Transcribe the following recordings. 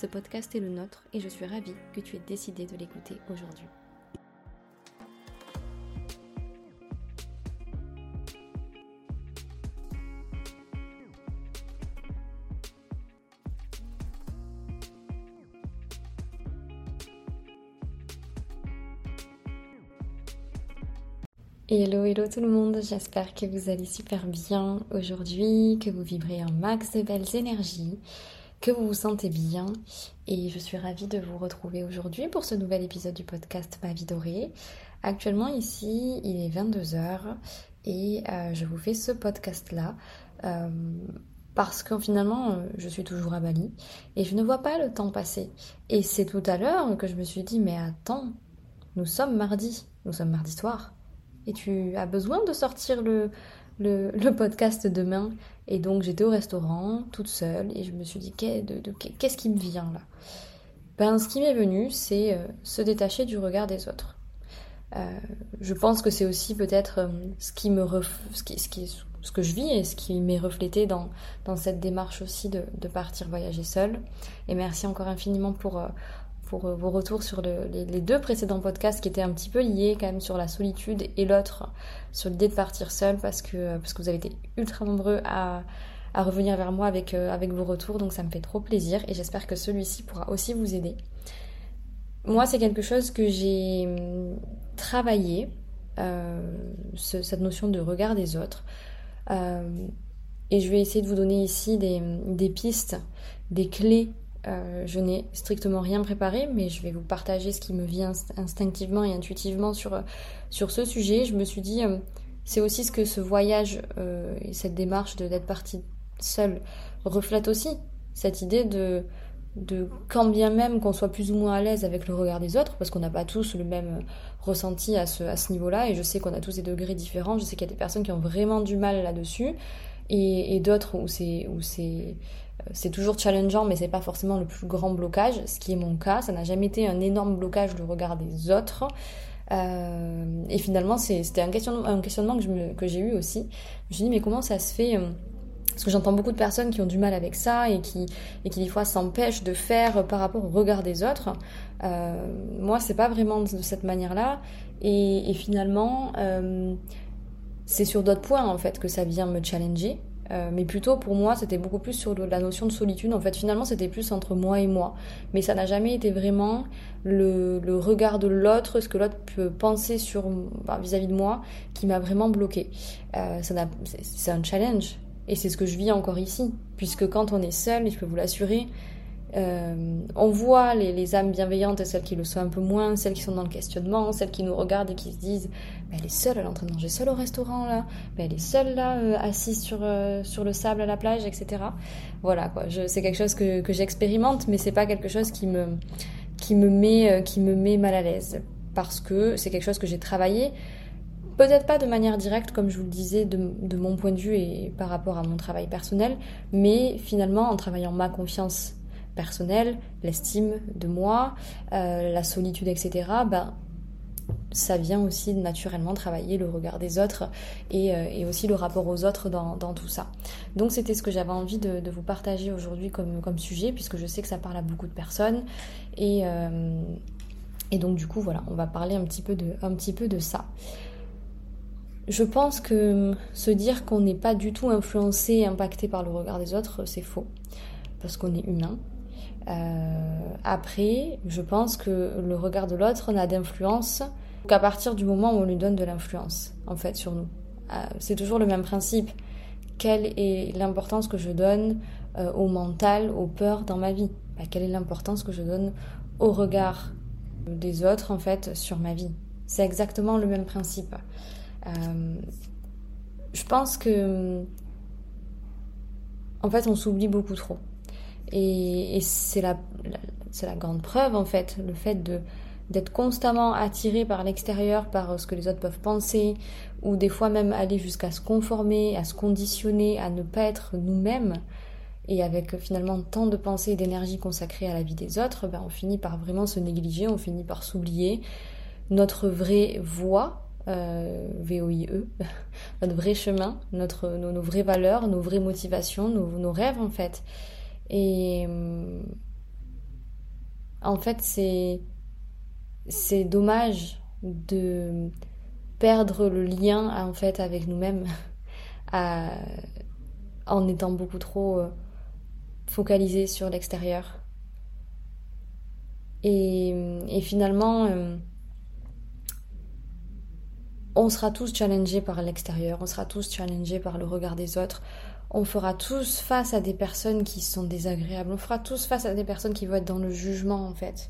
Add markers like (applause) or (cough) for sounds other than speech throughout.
Ce podcast est le nôtre et je suis ravie que tu aies décidé de l'écouter aujourd'hui. Hello, hello tout le monde, j'espère que vous allez super bien aujourd'hui, que vous vibrez un max de belles énergies, que vous vous sentez bien et je suis ravie de vous retrouver aujourd'hui pour ce nouvel épisode du podcast Ma vie dorée. Actuellement ici il est 22h et euh, je vous fais ce podcast là euh, parce que finalement euh, je suis toujours à Bali et je ne vois pas le temps passer. Et c'est tout à l'heure que je me suis dit mais attends, nous sommes mardi, nous sommes mardi soir et tu as besoin de sortir le, le, podcast demain. Et donc j'étais au restaurant toute seule et je me suis dit qu'est-ce qui me vient là? Ben, Ce qui m'est venu, c'est euh, se détacher du regard des autres. Euh, je pense que c'est aussi peut-être euh, ce qui me ce, qui, ce, que je vis et ce qui m'est reflété dans, dans cette démarche aussi de, de, partir voyager seule. Et merci encore infiniment pour, pour euh, vos retours sur les, deux précédents podcasts qui étaient un petit peu liés quand même sur la solitude et l'autre sur l'idée de partir seul parce que, euh, parce que vous avez été ultra nombreux à, revenir vers moi avec, euh, avec vos retours donc ça me fait trop plaisir et j'espère que celui-ci pourra aussi vous aider. Moi c'est quelque chose que j'ai hum, travaillé, cette notion de regard des autres. et je vais essayer de vous donner ici des, des pistes, des clés euh, je n'ai strictement rien préparé, mais je vais vous partager ce qui me vient instinctivement et intuitivement sur, sur ce sujet. Je me suis dit, euh, c'est aussi ce que ce voyage euh, et cette démarche d'être partie seule reflète aussi. Cette idée de, de quand bien même qu'on soit plus ou moins à l'aise avec le regard des autres, parce qu'on n'a pas tous le même ressenti à ce, à ce niveau-là, et je sais qu'on a tous des degrés différents, je sais qu'il y a des personnes qui ont vraiment du mal là-dessus, et, et d'autres où c'est c'est toujours challengeant, mais c'est pas forcément le plus grand blocage, ce qui est mon cas. Ça n'a jamais été un énorme blocage le regard des autres. Euh, et finalement, c'était un questionnement, que j'ai eu aussi. Je me suis dit, mais comment ça se fait euh, Parce que j'entends beaucoup de personnes qui ont du mal avec ça et qui, et qui des fois s'empêchent de faire par rapport au regard des autres. Euh, moi, c'est pas vraiment de cette manière-là. Et, finalement, euh, c'est sur d'autres points en fait que ça vient me challenger. Euh, mais plutôt pour moi, c'était beaucoup plus sur la notion de solitude. En fait, finalement, c'était plus entre moi et moi. Mais ça n'a jamais été vraiment le, regard de l'autre, ce que l'autre peut penser sur bah, vis-à-vis de moi, qui m'a vraiment bloqué. Euh, c'est un challenge. Et c'est ce que je vis encore ici. Puisque quand on est seul, je peux vous l'assurer, euh, on voit les, âmes bienveillantes et celles qui le sont un peu moins, celles qui sont dans le questionnement, celles qui nous regardent et qui se disent elle est seule, elle est en train de manger seule au restaurant là, elle est seule là, euh, assise sur, euh, sur le sable à la plage, etc. Voilà quoi, c'est quelque chose que, j'expérimente, mais c'est pas quelque chose qui me, qui, me met, qui me met mal à l'aise parce que c'est quelque chose que j'ai travaillé. Peut-être pas de manière directe, comme je vous le disais, de, de mon point de vue et par rapport à mon travail personnel, mais finalement en travaillant ma confiance personnel, l'estime de moi, euh, la solitude, etc., ben, ça vient aussi naturellement travailler le regard des autres et, euh, aussi le rapport aux autres dans, tout ça. Donc c'était ce que j'avais envie de, vous partager aujourd'hui comme, sujet, puisque je sais que ça parle à beaucoup de personnes. Et, euh, et donc du coup, voilà, on va parler un petit peu de, un petit peu de ça. Je pense que se dire qu'on n'est pas du tout influencé impacté par le regard des autres, c'est faux, parce qu'on est humain, après, je pense que le regard de l'autre n'a d'influence qu'à partir du moment où on lui donne de l'influence, en fait, sur nous. Euh, c'est toujours le même principe. Quelle est l'importance que je donne euh, au mental, aux peurs dans ma vie? Bah, Quelle est l'importance que je donne au regard des autres, en fait, sur ma vie? C'est exactement le même principe. je pense que, en fait, on s'oublie beaucoup trop. Et, c'est la, grande preuve, en fait, le fait d'être constamment attiré par l'extérieur, par ce que les autres peuvent penser, ou des fois même aller jusqu'à se conformer, à se conditionner, à ne pas être nous-mêmes, et avec finalement tant de pensées et d'énergie consacrée à la vie des autres, ben on finit par vraiment se négliger, on finit par s'oublier. Notre vraie voie, euh, V-O-I-E, (laughs) notre vrai chemin, notre, nos, vraies valeurs, nos vraies motivations, nos rêves en fait. Et en fait, c'est c'est dommage de perdre le lien en fait avec nous-mêmes (laughs) en étant beaucoup trop euh, focalisé sur l'extérieur. Et, et, finalement, euh, on sera tous challengés par l'extérieur, on sera tous challengés par le regard des autres, on fera tous face à des personnes qui sont désagréables, on fera tous face à des personnes qui vont être dans le jugement en fait.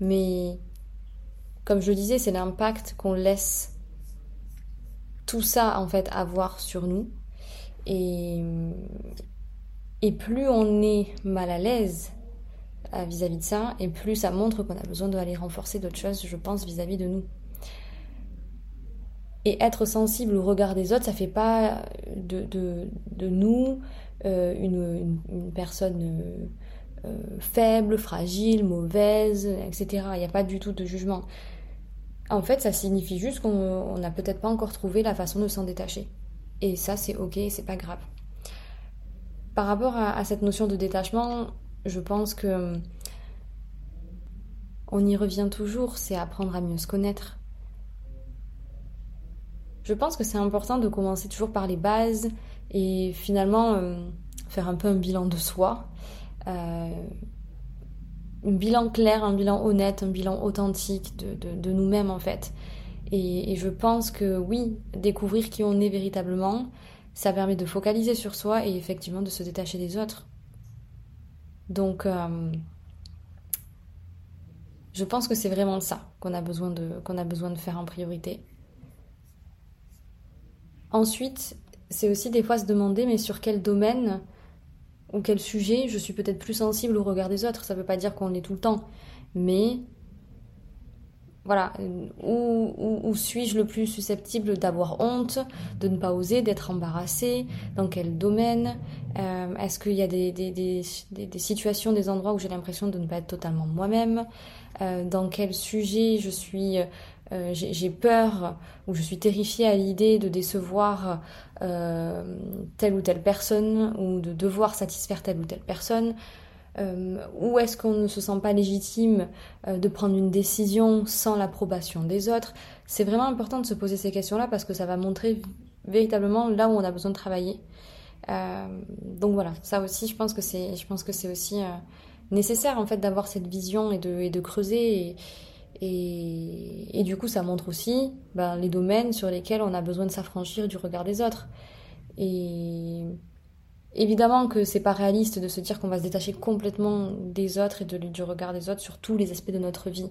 Mais comme je le disais, c'est l'impact qu'on laisse tout ça en fait avoir sur nous. Et, et plus on est mal à l'aise vis-à-vis de ça, et plus ça montre qu'on a besoin d'aller renforcer d'autres choses, je pense, vis-à-vis de nous. Et être sensible au regard des autres, ça fait pas de, de, nous euh, une, une, personne euh, faible, fragile, mauvaise, etc. Il n'y a pas du tout de jugement. En fait, ça signifie juste qu'on n'a peut-être pas encore trouvé la façon de s'en détacher. Et ça, c'est ok, c'est pas grave. Par rapport à, cette notion de détachement, je pense que on y revient toujours, c'est apprendre à mieux se connaître. Je pense que c'est important de commencer toujours par les bases et finalement euh, faire un peu un bilan de soi. Euh, un bilan clair, un bilan honnête, un bilan authentique de, nous-mêmes en fait. Et, je pense que oui, découvrir qui on est véritablement, ça permet de focaliser sur soi et effectivement de se détacher des autres. Donc, euh, je pense que c'est vraiment ça qu'on a, besoin qu'on a besoin de faire en priorité. Ensuite, c'est aussi des fois se demander, mais sur quel domaine ou quel sujet je suis peut-être plus sensible au regard des autres. Ça ne veut pas dire qu'on l'est tout le temps, mais voilà, où, suis-je le plus susceptible d'avoir honte, de ne pas oser, d'être embarrassée, dans quel domaine euh, Est-ce qu'il y a des, situations, des endroits où j'ai l'impression de ne pas être totalement moi-même euh, Dans quel sujet je suis euh, j'ai peur ou je suis terrifiée à l'idée de décevoir euh, telle ou telle personne ou de devoir satisfaire telle ou telle personne euh, Ou est-ce qu'on ne se sent pas légitime de prendre une décision sans l'approbation des autres? C'est vraiment important de se poser ces questions-là parce que ça va montrer véritablement là où on a besoin de travailler. donc voilà, ça aussi, je pense que c'est, je pense que c'est aussi nécessaire en fait d'avoir cette vision et de, et de creuser et, du coup, ça montre aussi ben, les domaines sur lesquels on a besoin de s'affranchir du regard des autres. Et évidemment que c'est pas réaliste de se dire qu'on va se détacher complètement des autres et de, du regard des autres sur tous les aspects de notre vie.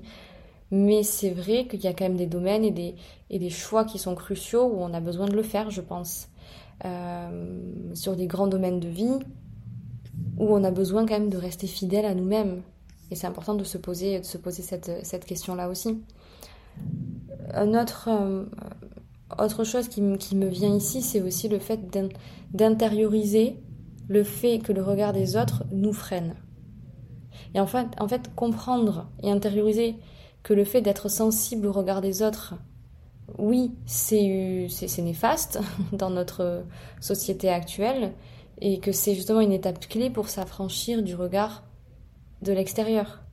Mais c'est vrai qu'il y a quand même des domaines et des, choix qui sont cruciaux où on a besoin de le faire, je pense. Euh, sur des grands domaines de vie où on a besoin quand même de rester fidèle à nous-mêmes et c'est important de se poser, de se poser cette, cette question-là aussi. Un autre, euh, autre chose qui, qui, me vient ici, c'est aussi le fait d'intérioriser le fait que le regard des autres nous freine. Et en fait, en fait, comprendre et intérioriser que le fait d'être sensible au regard des autres, oui, c'est néfaste (laughs) dans notre société actuelle, et que c'est justement une étape clé pour s'affranchir du regard de l'extérieur.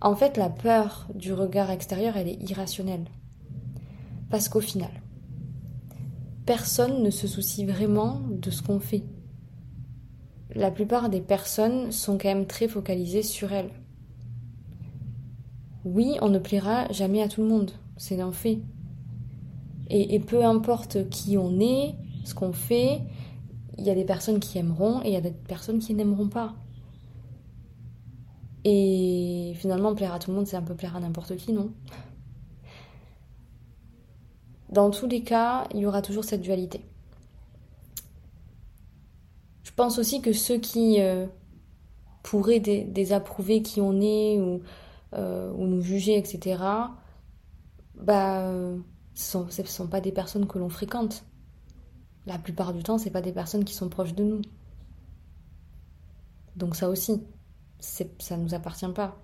En fait, la peur du regard extérieur, elle est irrationnelle. Parce qu'au final, personne ne se soucie vraiment de ce qu'on fait. La plupart des personnes sont quand même très focalisées sur elles. Oui, on ne plaira jamais à tout le monde, c'est un fait. Et, et peu importe qui on est, ce qu'on fait, il y a des personnes qui aimeront et il y a des personnes qui n'aimeront pas. Et finalement, plaire à tout le monde, c'est un peu plaire à n'importe qui, non? Dans tous les cas, il y aura toujours cette dualité. Je pense aussi que ceux qui euh, pourraient désapprouver qui on est ou, euh, ou nous juger, etc., bah, ce ne sont, pas des personnes que l'on fréquente. La plupart du temps, ce pas des personnes qui sont proches de nous. Donc ça aussi, ça ne nous appartient pas.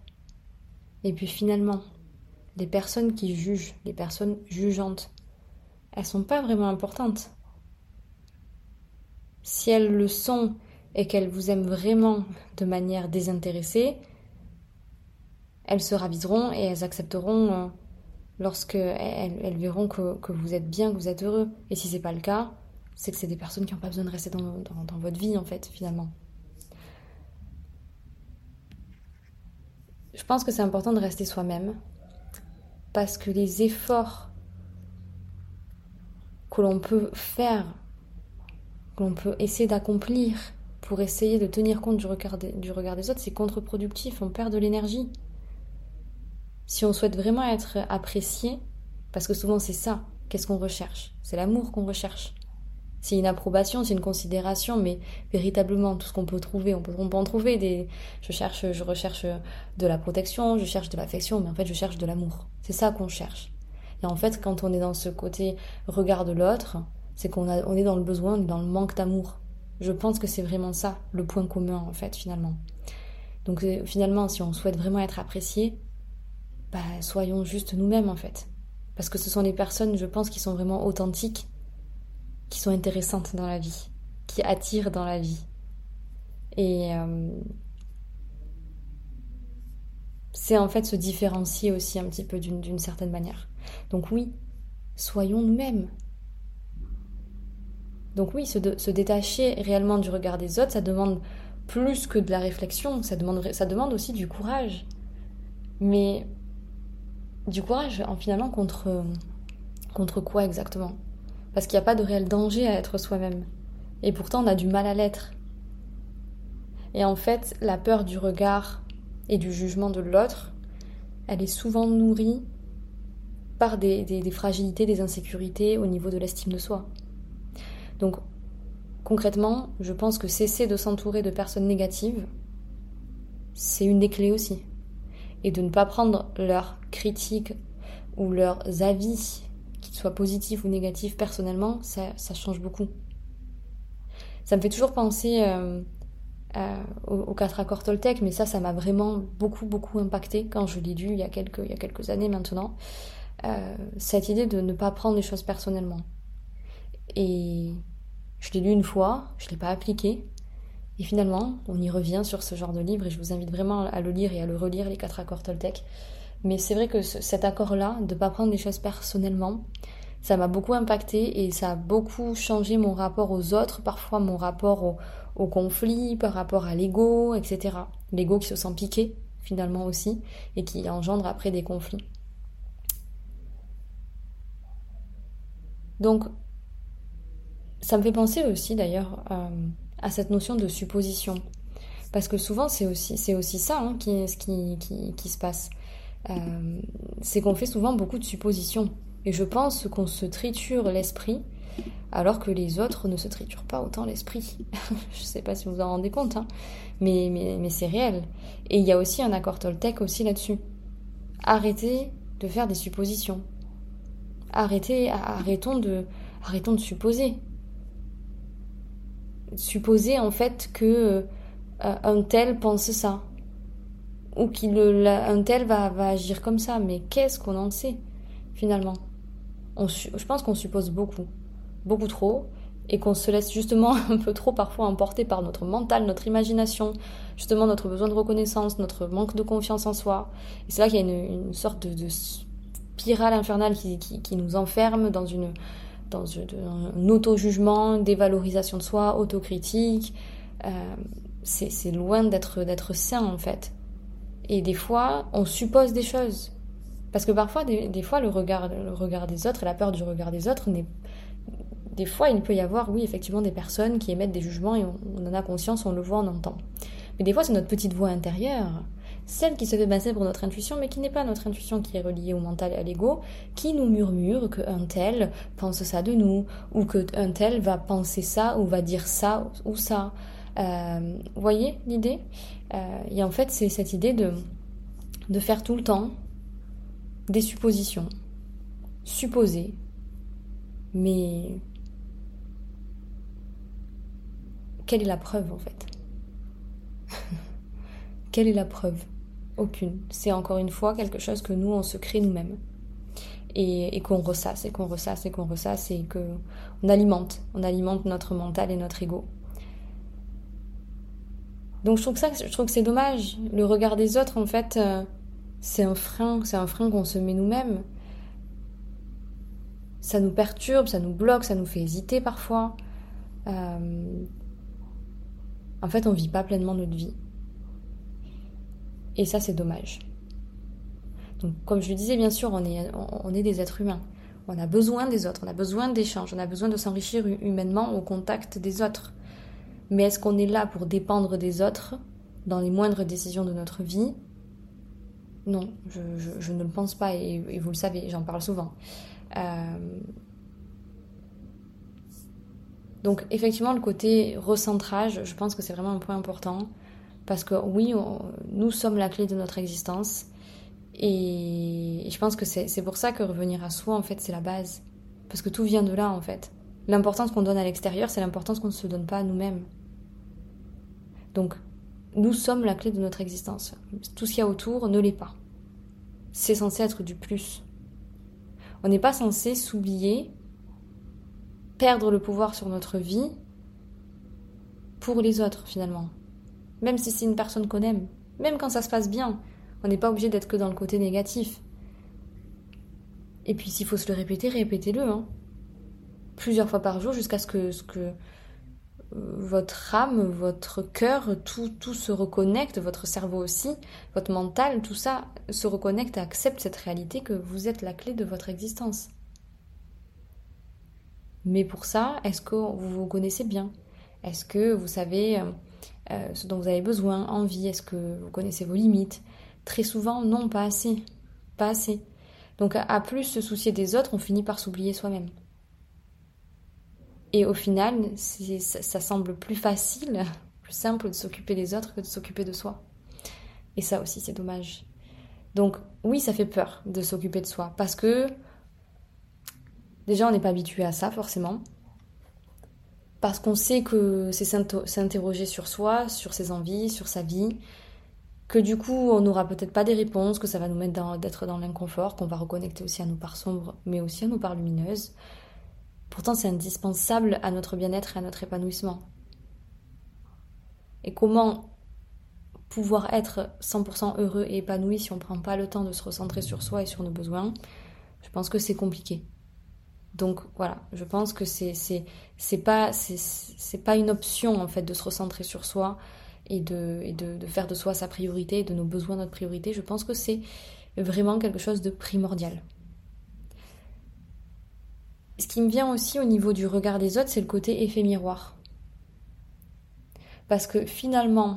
Et puis finalement, les personnes qui jugent, les personnes jugeantes, elles sont pas vraiment importantes. Si elles le sont et qu'elles vous aiment vraiment de manière désintéressée, elles se raviseront et elles accepteront euh, lorsque elles, verront que, vous êtes bien, que vous êtes heureux. Et si c'est pas le cas, c'est que c'est des personnes qui n'ont pas besoin de rester dans, votre vie en fait, finalement. Je pense que c'est important de rester soi-même parce que les efforts que l'on peut faire, que l'on peut essayer d'accomplir pour essayer de tenir compte du regard des autres, c'est contre-productif, on perd de l'énergie. Si on souhaite vraiment être apprécié, parce que souvent c'est ça, qu'est-ce qu'on recherche? C'est l'amour qu'on recherche. C'est une approbation, c'est une considération, mais véritablement tout ce qu'on peut trouver, on peut, en trouver des. Je cherche, je recherche de la protection, je cherche de l'affection, mais en fait je cherche de l'amour. C'est ça qu'on cherche. Et en fait, quand on est dans ce côté regard de l'autre, c'est qu'on on est dans le besoin, dans le manque d'amour. Je pense que c'est vraiment ça, le point commun en fait finalement. Donc euh, finalement, si on souhaite vraiment être apprécié, bah, soyons juste nous-mêmes en fait. Parce que ce sont les personnes, je pense, qui sont vraiment authentiques qui sont intéressantes dans la vie, qui attirent dans la vie. Et euh, c'est en fait se différencier aussi un petit peu d'une certaine manière. Donc oui, soyons nous-mêmes. Donc oui, se, détacher réellement du regard des autres, ça demande plus que de la réflexion, ça demande, ça demande aussi du courage. Mais du courage, en finalement, contre, contre quoi exactement? Parce qu'il n'y a pas de réel danger à être soi-même. Et pourtant, on a du mal à l'être. Et en fait, la peur du regard et du jugement de l'autre, elle est souvent nourrie par des, fragilités, des insécurités au niveau de l'estime de soi. Donc, concrètement, je pense que cesser de s'entourer de personnes négatives, c'est une des clés aussi. Et de ne pas prendre leurs critiques ou leurs avis soit positif ou négatif, personnellement, ça, change beaucoup. Ça me fait toujours penser euh, aux, quatre accords Toltec, mais ça, ça m'a vraiment beaucoup, beaucoup impacté quand je l'ai lu il y, a quelques, il y a quelques années maintenant. Euh, cette idée de ne pas prendre les choses personnellement. Et je l'ai lu une fois, je ne l'ai pas appliqué. Et finalement, on y revient sur ce genre de livre et je vous invite vraiment à le lire et à le relire, les quatre accords Toltec. Mais c'est vrai que cet accord-là, de ne pas prendre les choses personnellement, ça m'a beaucoup impacté et ça a beaucoup changé mon rapport aux autres, parfois mon rapport au, conflit, par rapport à l'ego, etc. L'ego qui se sent piqué finalement aussi et qui engendre après des conflits. Donc, ça me fait penser aussi d'ailleurs euh, à cette notion de supposition. Parce que souvent, c'est aussi, aussi ça hein, qui se passe. Euh, c'est qu'on fait souvent beaucoup de suppositions. Et je pense qu'on se triture l'esprit alors que les autres ne se triturent pas autant l'esprit. (laughs) je ne sais pas si vous en rendez compte, hein. mais, mais, mais c'est réel. Et il y a aussi un accord Toltec aussi là-dessus. Arrêtez de faire des suppositions. Arrêtez, arrêtons de, arrêtons de supposer. Supposer en fait que euh, un tel pense ça ou qu'un tel va, agir comme ça. Mais qu'est-ce qu'on en sait finalement? Je pense qu'on suppose beaucoup, beaucoup trop, et qu'on se laisse justement (laughs) un peu trop parfois emporter par notre mental, notre imagination, justement notre besoin de reconnaissance, notre manque de confiance en soi. Et c'est là qu'il y a une, sorte de, spirale infernale qui, nous enferme dans un auto-jugement, dévalorisation de soi, autocritique. Euh, c'est loin d'être sain en fait. Et des fois, on suppose des choses. Parce que parfois, des, fois, le regard, le regard des autres et la peur du regard des autres. Des fois, il peut y avoir, oui, effectivement, des personnes qui émettent des jugements et on, en a conscience, on le voit, on entend. Mais des fois, c'est notre petite voix intérieure, celle qui se fait passer pour notre intuition, mais qui n'est pas notre intuition qui est reliée au mental et à l'ego, qui nous murmure qu'un tel pense ça de nous, ou qu'un tel va penser ça, ou va dire ça, ou ça. Euh, vous voyez l'idée? euh, Et en fait, c'est cette idée de, de faire tout le temps des suppositions, supposer, mais quelle est la preuve en fait? (laughs) Quelle est la preuve? Aucune. C'est encore une fois quelque chose que nous, on se crée nous-mêmes. Et, qu'on ressasse, et qu'on ressasse, et qu'on ressasse, et qu'on alimente. On alimente notre mental et notre ego. Donc je trouve que c'est dommage. Le regard des autres, en fait, euh, c'est un frein, c'est un frein qu'on se met nous-mêmes. Ça nous perturbe, ça nous bloque, ça nous fait hésiter parfois. Euh, en fait, on vit pas pleinement notre vie. Et ça, c'est dommage. Donc, comme je le disais, bien sûr, on est des êtres humains. On a besoin des autres, on a besoin d'échanges, on a besoin de s'enrichir humainement au contact des autres. Mais est-ce qu'on est là pour dépendre des autres dans les moindres décisions de notre vie? Non, je, ne le pense pas et, vous le savez, j'en parle souvent. Euh, donc effectivement, le côté recentrage, je pense que c'est vraiment un point important. Parce que oui, nous sommes la clé de notre existence. Et, je pense que c'est pour ça que revenir à soi, en fait, c'est la base. Parce que tout vient de là, en fait. L'importance qu'on donne à l'extérieur, c'est l'importance qu'on ne se donne pas à nous-mêmes. Donc, nous sommes la clé de notre existence. Tout ce qu'il y a autour ne l'est pas. C'est censé être du plus. On n'est pas censé s'oublier, perdre le pouvoir sur notre vie pour les autres, finalement même si c'est une personne qu'on aime, même quand ça se passe bien. On n'est pas obligé d'être que dans le côté négatif. Et puis s'il faut se le répéter, répétez-le. Hein. Plusieurs fois par jour jusqu'à ce que, ce que votre âme, votre cœur, tout, tout se reconnecte, votre cerveau aussi, votre mental, tout ça se reconnecte et accepte cette réalité que vous êtes la clé de votre existence. Mais pour ça, est-ce que vous vous connaissez bien? Est-ce que vous savez euh, euh, ce dont vous avez besoin, envie, est-ce que vous connaissez vos limites? Très souvent, non, pas assez. Pas assez. Donc à plus se soucier des autres, on finit par s'oublier soi-même. Et au final, ça, ça semble plus facile, plus simple de s'occuper des autres que de s'occuper de soi. Et ça aussi, c'est dommage. Donc oui, ça fait peur de s'occuper de soi, parce que déjà, on n'est pas habitué à ça forcément parce qu'on sait que c'est s'interroger sur soi, sur ses envies, sur sa vie, que du coup on n'aura peut-être pas des réponses, que ça va nous mettre d'être dans l'inconfort, qu'on va reconnecter aussi à nos parts sombres, mais aussi à nos parts lumineuses. Pourtant c'est indispensable à notre bien-être et à notre épanouissement. Et comment pouvoir être 100% heureux et épanoui si on ne prend pas le temps de se recentrer sur soi et sur nos besoins, je pense que c'est compliqué. Donc voilà, je pense que c'est c'est pas c'est pas une option en fait de se recentrer sur soi et de de faire de soi sa priorité et de nos besoins notre priorité. Je pense que c'est vraiment quelque chose de primordial. Ce qui me vient aussi au niveau du regard des autres, c'est le côté effet miroir. Parce que finalement,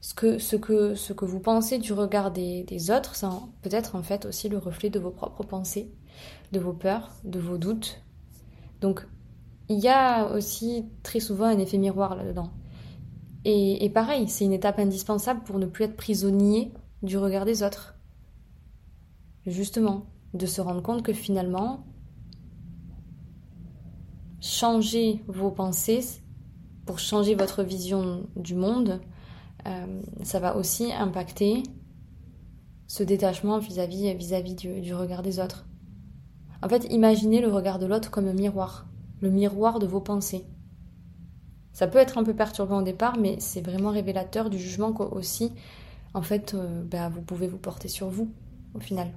ce que, vous pensez du regard des, autres, c'est peut-être en fait aussi le reflet de vos propres pensées, de vos peurs, de vos doutes. Donc, il y a aussi très souvent un effet miroir là-dedans. Et pareil, c'est une étape indispensable pour ne plus être prisonnier du regard des autres. Justement, de se rendre compte que finalement, changer vos pensées pour changer votre vision du monde, euh, ça va aussi impacter ce détachement vis-à-vis du, regard des autres. En fait, imaginez le regard de l'autre comme un miroir, le miroir de vos pensées. Ça peut être un peu perturbant au départ, mais c'est vraiment révélateur du jugement qu'aussi, en fait, euh, bah, vous pouvez vous porter sur vous, au final.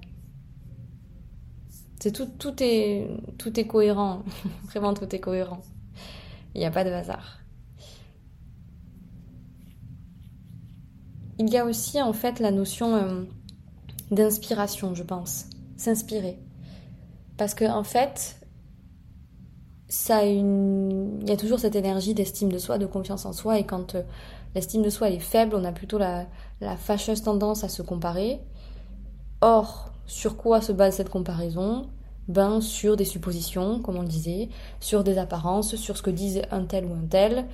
C'est tout, tout est, tout est cohérent, (laughs) vraiment tout est cohérent. Il n'y a pas de hasard. Il y a aussi en fait la notion euh, d'inspiration, je pense. S'inspirer. Parce que en fait, ça une... il y a toujours cette énergie d'estime de soi, de confiance en soi, et quand euh, l'estime de soi est faible, on a plutôt la, la fâcheuse tendance à se comparer. Or, sur quoi se base cette comparaison? Ben, sur des suppositions, comme on le disait, sur des apparences, sur ce que disent un tel ou un tel,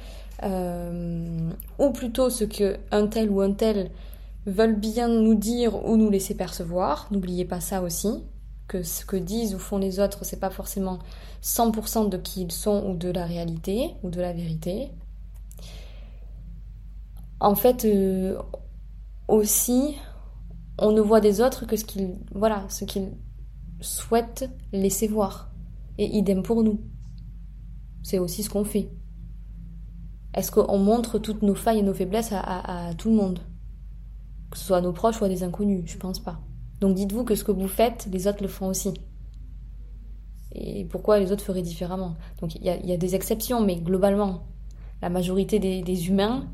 euh, ou plutôt ce que un tel ou un tel veulent bien nous dire ou nous laisser percevoir. N'oubliez pas ça aussi, que ce que disent ou font les autres, c'est pas forcément 100% de qui ils sont ou de la réalité ou de la vérité. En fait, euh, aussi, on ne voit des autres que ce qu'ils voilà, ce qu'ils souhaitent laisser voir. Et idem pour nous. C'est aussi ce qu'on fait. Est-ce qu'on montre toutes nos failles et nos faiblesses à, tout le monde? Que ce soit à nos proches ou à des inconnus, je pense pas. Donc dites-vous que ce que vous faites, les autres le font aussi. Et pourquoi les autres feraient différemment? Donc il y, a, des exceptions, mais globalement, la majorité des, humains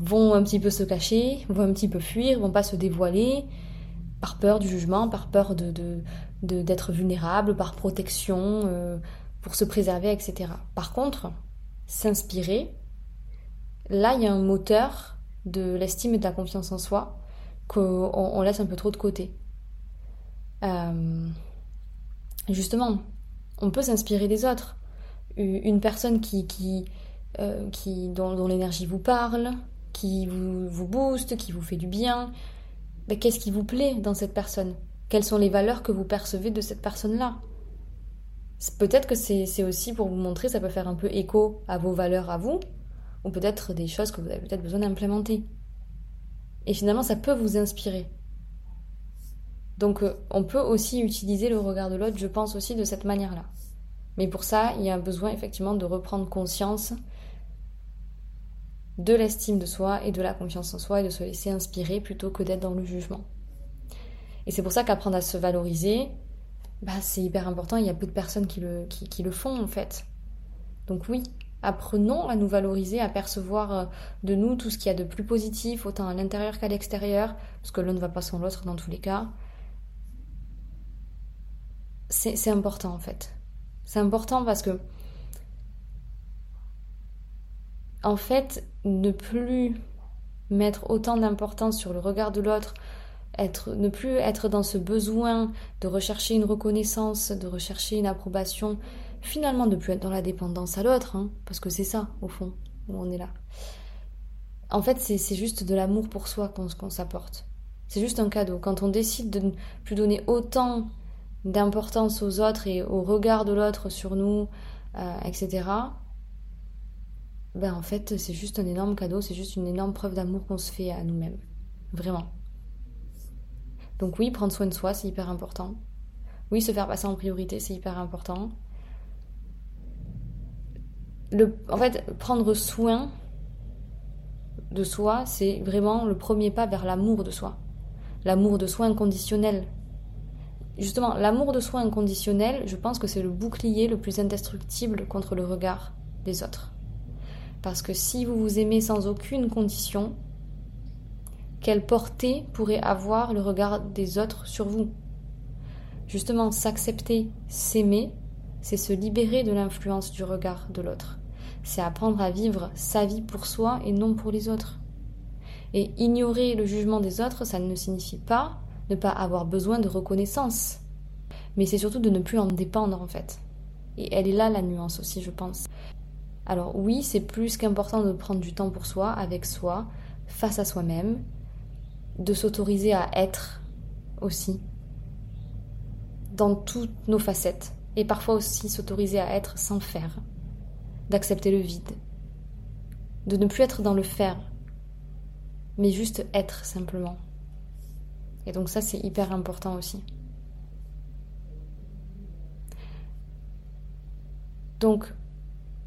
vont un petit peu se cacher, vont un petit peu fuir, vont pas se dévoiler, par peur du jugement, par peur de, d'être vulnérable, par protection, euh, pour se préserver, etc. Par contre, s'inspirer, là, il y a un moteur de l'estime et de la confiance en soi qu'on laisse un peu trop de côté. Euh, justement, on peut s'inspirer des autres. Une personne qui, qui, euh, qui dont, l'énergie vous parle, qui vous, booste, qui vous fait du bien, ben, qu'est-ce qui vous plaît dans cette personne? Quelles sont les valeurs que vous percevez de cette personne-là? Peut-être que c'est aussi pour vous montrer, ça peut faire un peu écho à vos valeurs à vous, ou peut-être des choses que vous avez peut-être besoin d'implémenter. Et finalement, ça peut vous inspirer. Donc euh, on peut aussi utiliser le regard de l'autre, je pense aussi, de cette manière-là. Mais pour ça, il y a besoin effectivement de reprendre conscience de l'estime de soi et de la confiance en soi et de se laisser inspirer plutôt que d'être dans le jugement. Et c'est pour ça qu'apprendre à se valoriser, bah, c'est hyper important. Il y a peu de personnes qui le, qui le font en fait. Donc oui, Apprenons à nous valoriser, à percevoir euh, de nous tout ce qu'il y a de plus positif, autant à l'intérieur qu'à l'extérieur, parce que l'un ne va pas sans l'autre dans tous les cas. C'est important en fait. C'est important parce que, en fait, ne plus mettre autant d'importance sur le regard de l'autre, être, ne plus être dans ce besoin de rechercher une reconnaissance, de rechercher une approbation, finalement de plus être dans la dépendance à l'autre, hein, parce que c'est ça, au fond, où on est là. En fait, c'est juste de l'amour pour soi qu'on s'apporte. C'est juste un cadeau. Quand on décide de ne plus donner autant d'importance aux autres et au regard de l'autre sur nous, euh, etc., ben en fait, c'est juste un énorme cadeau, c'est juste une énorme preuve d'amour qu'on se fait à nous-mêmes. Vraiment. Donc oui, prendre soin de soi, c'est hyper important. Oui, se faire passer en priorité, c'est hyper important en fait, prendre soin de soi, c'est vraiment le premier pas vers l'amour de soi. L'amour de soi inconditionnel. Justement, l'amour de soi inconditionnel, je pense que c'est le bouclier le plus indestructible contre le regard des autres. Parce que si vous vous aimez sans aucune condition, quelle portée pourrait avoir le regard des autres sur vous? Justement, s'accepter, s'aimer, c'est se libérer de l'influence du regard de l'autre c'est apprendre à vivre sa vie pour soi et non pour les autres. Et ignorer le jugement des autres, ça ne signifie pas ne pas avoir besoin de reconnaissance, mais c'est surtout de ne plus en dépendre en fait. Et elle est là la nuance aussi, je pense. Alors oui, c'est plus qu'important de prendre du temps pour soi, avec soi, face à soi-même, de s'autoriser à être aussi, dans toutes nos facettes, et parfois aussi s'autoriser à être sans faire d'accepter le vide, de ne plus être dans le faire, mais juste être simplement. Et donc ça, c'est hyper important aussi. Donc,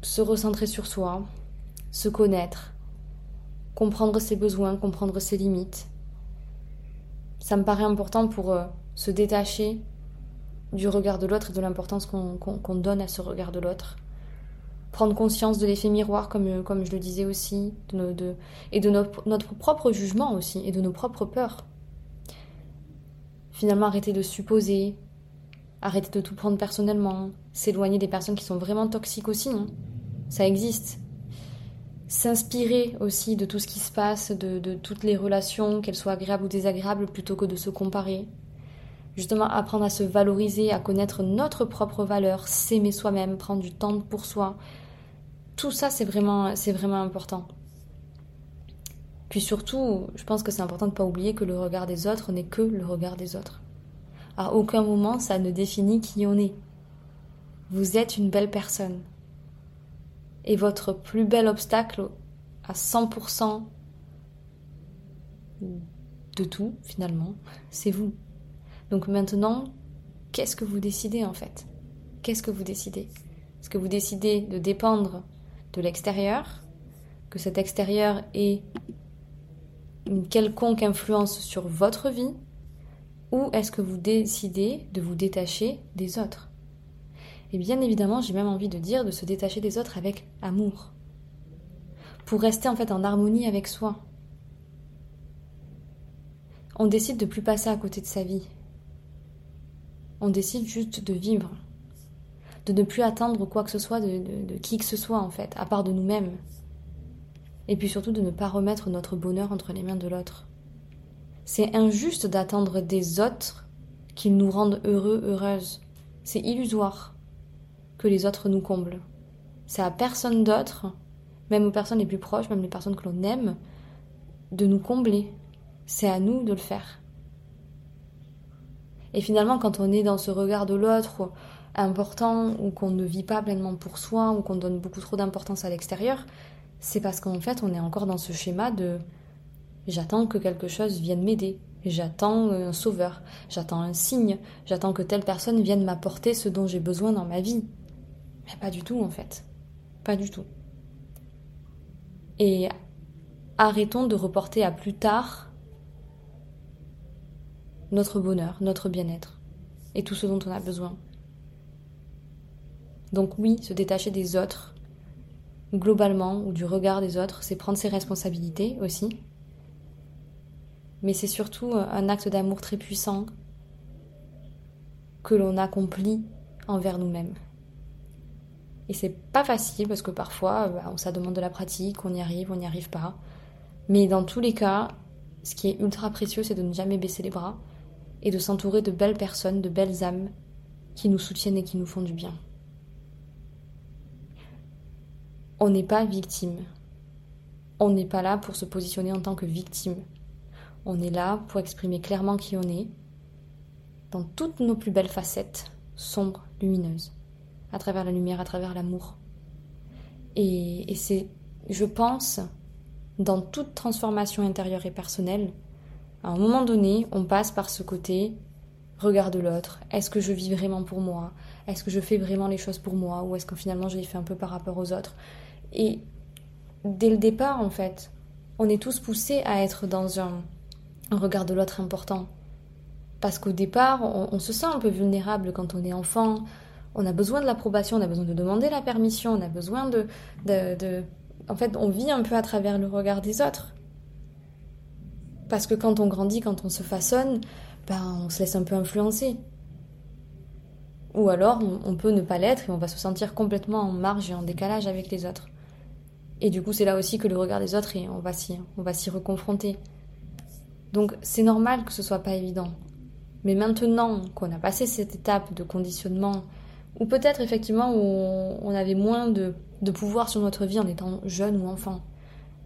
se recentrer sur soi, se connaître, comprendre ses besoins, comprendre ses limites. Ça me paraît important pour euh, se détacher du regard de l'autre et de l'importance qu'on donne à ce regard de l'autre prendre conscience de l'effet miroir, comme, euh, je le disais aussi, de et de notre propre jugement aussi, et de nos propres peurs. Finalement, arrêter de supposer, arrêter de tout prendre personnellement, s'éloigner des personnes qui sont vraiment toxiques aussi, ça existe. S'inspirer aussi de tout ce qui se passe, de, toutes les relations, qu'elles soient agréables ou désagréables, plutôt que de se comparer. justement apprendre à se valoriser, à connaître notre propre valeur, s'aimer soi-même, prendre du temps pour soi. Tout ça, c'est vraiment, c'est vraiment important. Puis surtout, je pense que c'est important de ne pas oublier que le regard des autres n'est que le regard des autres. À aucun moment, ça ne définit qui on est. Vous êtes une belle personne. Et votre plus bel obstacle à 100% de tout, finalement, c'est vous. Donc maintenant, qu'est-ce que vous décidez en fait? Qu'est-ce que vous décidez? Est-ce que vous décidez de dépendre de l'extérieur Que cet extérieur ait une quelconque influence sur votre vie? Ou est-ce que vous décidez de vous détacher des autres? Et bien évidemment, j'ai même envie de dire de se détacher des autres avec amour. Pour rester en fait en harmonie avec soi. On décide de plus passer à côté de sa vie, on décide juste de vivre, de ne plus attendre quoi que ce soit de, qui que ce soit en fait, à part de nous-mêmes. Et puis surtout de ne pas remettre notre bonheur entre les mains de l'autre. C'est injuste d'attendre des autres qu'ils nous rendent heureux, heureuses. C'est illusoire que les autres nous comblent. C'est à personne d'autre, même aux personnes les plus proches, même les personnes que l'on aime, de nous combler. C'est à nous de le faire. Et finalement, quand on est dans ce regard de l'autre important ou qu'on ne vit pas pleinement pour soi ou qu'on donne beaucoup trop d'importance à l'extérieur, c'est parce qu'en fait, on est encore dans ce schéma de j'attends que quelque chose vienne m'aider, j'attends un sauveur, j'attends un signe, j'attends que telle personne vienne m'apporter ce dont j'ai besoin dans ma vie. Pas du tout en fait. Pas du tout. Et arrêtons de reporter à plus tard notre bonheur, notre bien-être et tout ce dont on a besoin. Donc oui, se détacher des autres, globalement, ou du regard des autres, c'est prendre ses responsabilités aussi. Mais c'est surtout un acte d'amour très puissant que l'on accomplit envers nous-mêmes. Et c'est pas facile parce que parfois, bah, ça demande de la pratique, on y arrive, on n'y arrive pas. Mais dans tous les cas, ce qui est ultra précieux, c'est de ne jamais baisser les bras et de s'entourer de belles personnes, de belles âmes qui nous soutiennent et qui nous font du bien. On n'est pas victime. On n'est pas là pour se positionner en tant que victime. On est là pour exprimer clairement qui on est, dans toutes nos plus belles facettes, sombres, lumineuses, à travers la lumière, à travers l'amour. Et, et c'est, je pense, dans toute transformation intérieure et personnelle, à un moment donné, on passe par ce côté regard de l'autre. Est-ce que je vis vraiment pour moi? Est-ce que je fais vraiment les choses pour moi? Ou est-ce que finalement je les fais un peu par rapport aux autres? Et dès le départ, en fait, on est tous poussés à être dans un, regard de l'autre important. Parce qu'au départ, on, se sent un peu vulnérable quand on est enfant. On a besoin de l'approbation, on a besoin de demander la permission, on a besoin de. En fait, on vit un peu à travers le regard des autres. Parce que quand on grandit, quand on se façonne, ben, on se laisse un peu influencer. Ou alors, on, peut ne pas l'être et on va se sentir complètement en marge et en décalage avec les autres. Et du coup, c'est là aussi que le regard des autres, et on va s'y, reconfronter. Donc, c'est normal que ce soit pas évident. Mais maintenant qu'on a passé cette étape de conditionnement, ou peut-être effectivement où on avait moins de, de pouvoir sur notre vie en étant jeune ou enfant,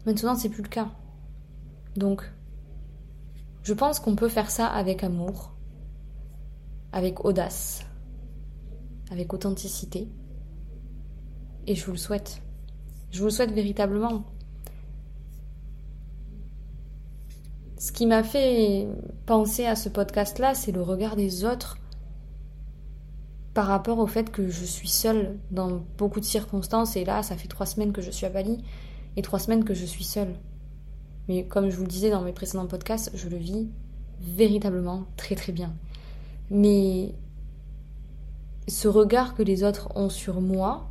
maintenant c'est plus le cas. Donc, je pense qu'on peut faire ça avec amour, avec audace, avec authenticité. Et je vous le souhaite. Je vous le souhaite véritablement. Ce qui m'a fait penser à ce podcast-là, c'est le regard des autres par rapport au fait que je suis seule dans beaucoup de circonstances. Et là, ça fait trois semaines que je suis à Bali et trois semaines que je suis seule. Mais comme je vous le disais dans mes précédents podcasts, je le vis véritablement très très bien. Mais ce regard que les autres ont sur moi,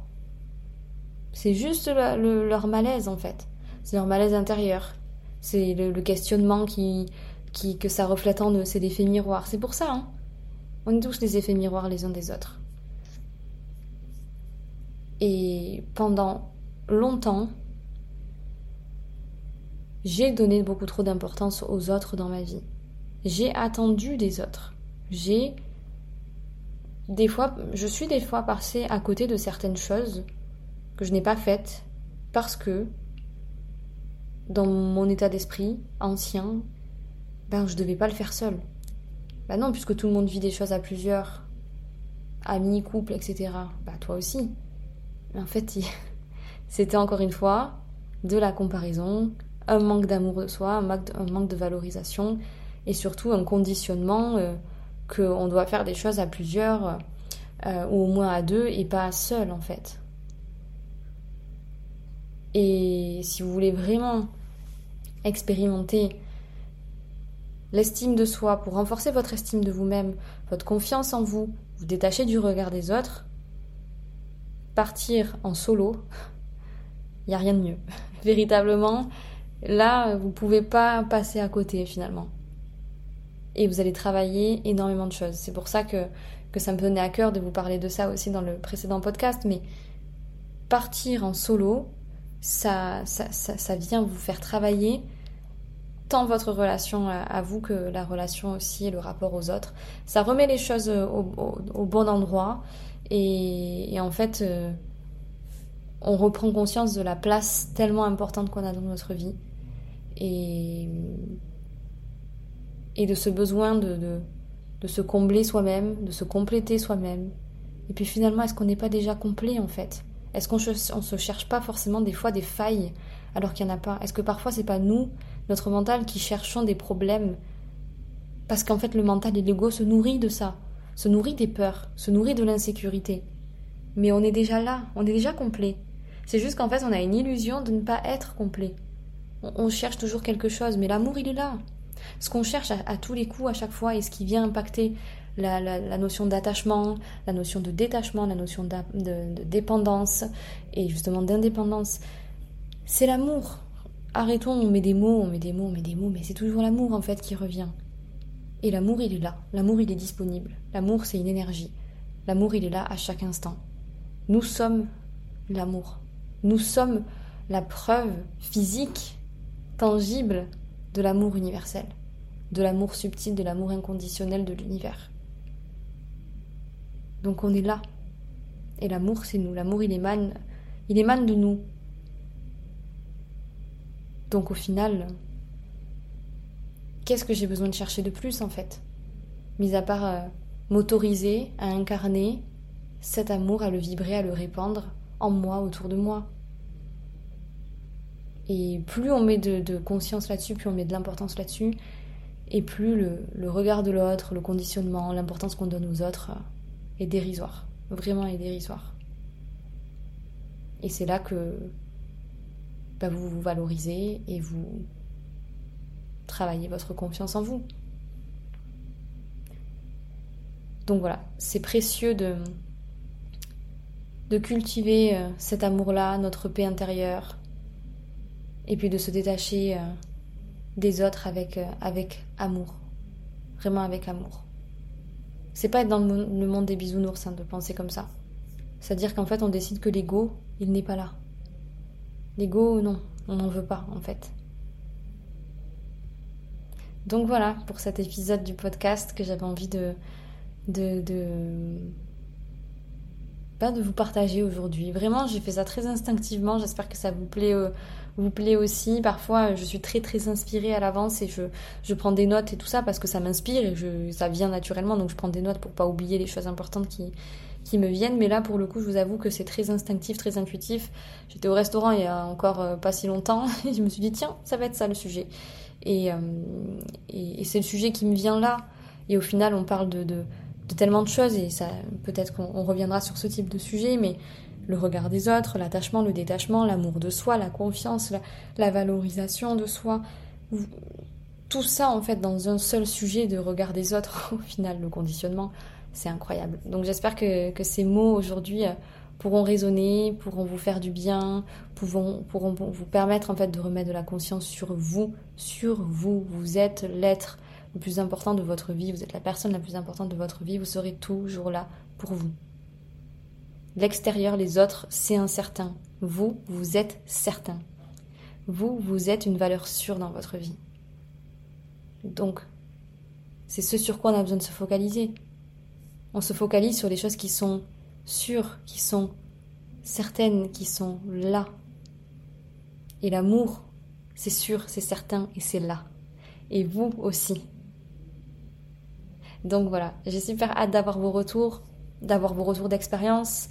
c'est juste leur malaise en fait. C'est leur malaise intérieur. C'est le, questionnement qui, qui, que ça reflète en eux. C'est l'effet miroir. C'est pour ça, hein. On est tous des effets miroirs les uns des autres. Et pendant longtemps, j'ai donné beaucoup trop d'importance aux autres dans ma vie. J'ai attendu des autres. J'ai des fois, je suis des fois passée à côté de certaines choses que je n'ai pas faites parce que dans mon état d'esprit ancien, ben je devais pas le faire seul. Ben non, puisque tout le monde vit des choses à plusieurs, amis, couple, etc. Bah toi aussi. Mais en fait, (laughs) c'était encore une fois de la comparaison, un manque d'amour de soi, un manque de, valorisation et surtout un conditionnement euh, qu'on doit faire des choses à plusieurs euh, ou au moins à deux et pas seul en fait. Et si vous voulez vraiment expérimenter l'estime de soi pour renforcer votre estime de vous-même, votre confiance en vous, vous détacher du regard des autres, partir en solo, il n'y a rien de mieux. (laughs) Véritablement, là, vous ne pouvez pas passer à côté finalement. Et vous allez travailler énormément de choses. C'est pour ça que, que ça me tenait à cœur de vous parler de ça aussi dans le précédent podcast. Mais partir en solo, ça, ça, ça, vient vous faire travailler tant votre relation à vous que la relation aussi et le rapport aux autres. Ça remet les choses au, bon endroit et, en fait, euh, on reprend conscience de la place tellement importante qu'on a dans notre vie et, et de ce besoin de, de, de se combler soi-même, de se compléter soi-même. Et puis finalement, est-ce qu'on n'est pas déjà complet en fait? Est-ce qu'on ne se cherche pas forcément des fois des failles alors qu'il n'y en a pas? Est-ce que parfois c'est pas nous, notre mental, qui cherchons des problèmes Parce qu'en fait le mental et l'ego se nourrit de ça, se nourrit des peurs, se nourrit de l'insécurité. Mais on est déjà là, on est déjà complet. C'est juste qu'en fait on a une illusion de ne pas être complet. On, cherche toujours quelque chose, mais l'amour il est là. Ce qu'on cherche à, tous les coups, à chaque fois, et ce qui vient impacter la, notion d'attachement, la notion de détachement, la notion de dépendance et justement d'indépendance, c'est l'amour. Arrêtons, on met des mots, on met des mots, on met des mots, mais c'est toujours l'amour en fait qui revient. Et l'amour, il est là. L'amour, il est disponible. L'amour, c'est une énergie. L'amour, il est là à chaque instant. Nous sommes l'amour. Nous sommes la preuve physique, tangible de l'amour universel, de l'amour subtil, de l'amour inconditionnel de l'univers. Donc on est là. Et l'amour, c'est nous. L'amour, il émane, il émane de nous. Donc au final, qu'est-ce que j'ai besoin de chercher de plus en fait? Mis à part euh, m'autoriser à incarner cet amour, à le vibrer, à le répandre en moi, autour de moi. Et plus on met de, conscience là-dessus, plus on met de l'importance là-dessus, et plus le, regard de l'autre, le conditionnement, l'importance qu'on donne aux autres euh, est dérisoire. Vraiment est dérisoire. Et c'est là que bah, vous vous valorisez et vous travaillez votre confiance en vous. Donc voilà, c'est précieux de, cultiver euh, cet amour-là, notre paix intérieure, et puis de se détacher euh, des autres avec, euh, avec amour, vraiment avec amour. C'est pas être dans le monde des bisounours hein, de penser comme ça. C'est-à-dire qu'en fait, on décide que l'ego, il n'est pas là. L'ego, non, on n'en veut pas en fait. Donc voilà pour cet épisode du podcast que j'avais envie de, de, de, bah, de vous partager aujourd'hui. Vraiment, j'ai fait ça très instinctivement. J'espère que ça vous plaît, euh, vous plaît aussi. Parfois, je suis très très inspirée à l'avance et je, je prends des notes et tout ça parce que ça m'inspire et ça vient naturellement. Donc je prends des notes pour pas oublier les choses importantes qui, qui me viennent. Mais là, pour le coup, je vous avoue que c'est très instinctif, très intuitif. J'étais au restaurant il y a encore euh, pas si longtemps (laughs) et je me suis dit, tiens, ça va être ça le sujet. Et, euh, et, c'est le sujet qui me vient là. Et au final, on parle de, de, tellement de choses et ça, peut-être qu'on reviendra sur ce type de sujet, mais le regard des autres, l'attachement, le détachement, l'amour de soi, la confiance, la, valorisation de soi, tout ça en fait dans un seul sujet de regard des autres, (laughs) au final, le conditionnement, c'est incroyable. Donc j'espère que, ces mots aujourd'hui euh, pourront résonner, pourront vous faire du bien, pourront, vous permettre en fait de remettre de la conscience sur vous, sur vous. Vous êtes l'être le plus important de votre vie, vous êtes la personne la plus importante de votre vie, vous serez toujours là pour vous. L'extérieur, les autres, c'est incertain. Vous, vous êtes certain. Vous, vous êtes une valeur sûre dans votre vie. Donc, C'est ce sur quoi on a besoin de se focaliser. On se focalise sur les choses qui sont sûres, qui sont certaines, qui sont là. Et l'amour, c'est sûr, c'est certain et c'est là. Et vous aussi. Donc voilà, j'ai super hâte d'avoir vos retours, d'avoir vos retours d'expérience.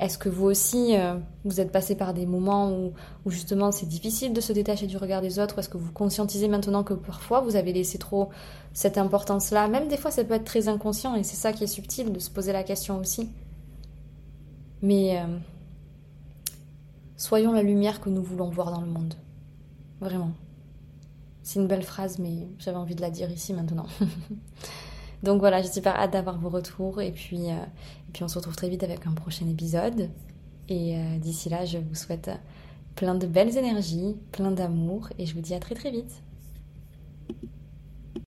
Est-ce que vous aussi, euh, vous êtes passé par des moments où, justement c'est difficile de se détacher du regard des autres? Est-ce que vous conscientisez maintenant que parfois vous avez laissé trop cette importance-là? Même des fois, ça peut être très inconscient et c'est ça qui est subtil de se poser la question aussi. Mais euh, soyons la lumière que nous voulons voir dans le monde. Vraiment. C'est une belle phrase, mais j'avais envie de la dire ici maintenant. (laughs) Donc voilà, j'ai super hâte d'avoir vos retours et puis, euh, puis on se retrouve très vite avec un prochain épisode. Et euh, d'ici là, je vous souhaite plein de belles énergies, plein d'amour et je vous dis à très très vite.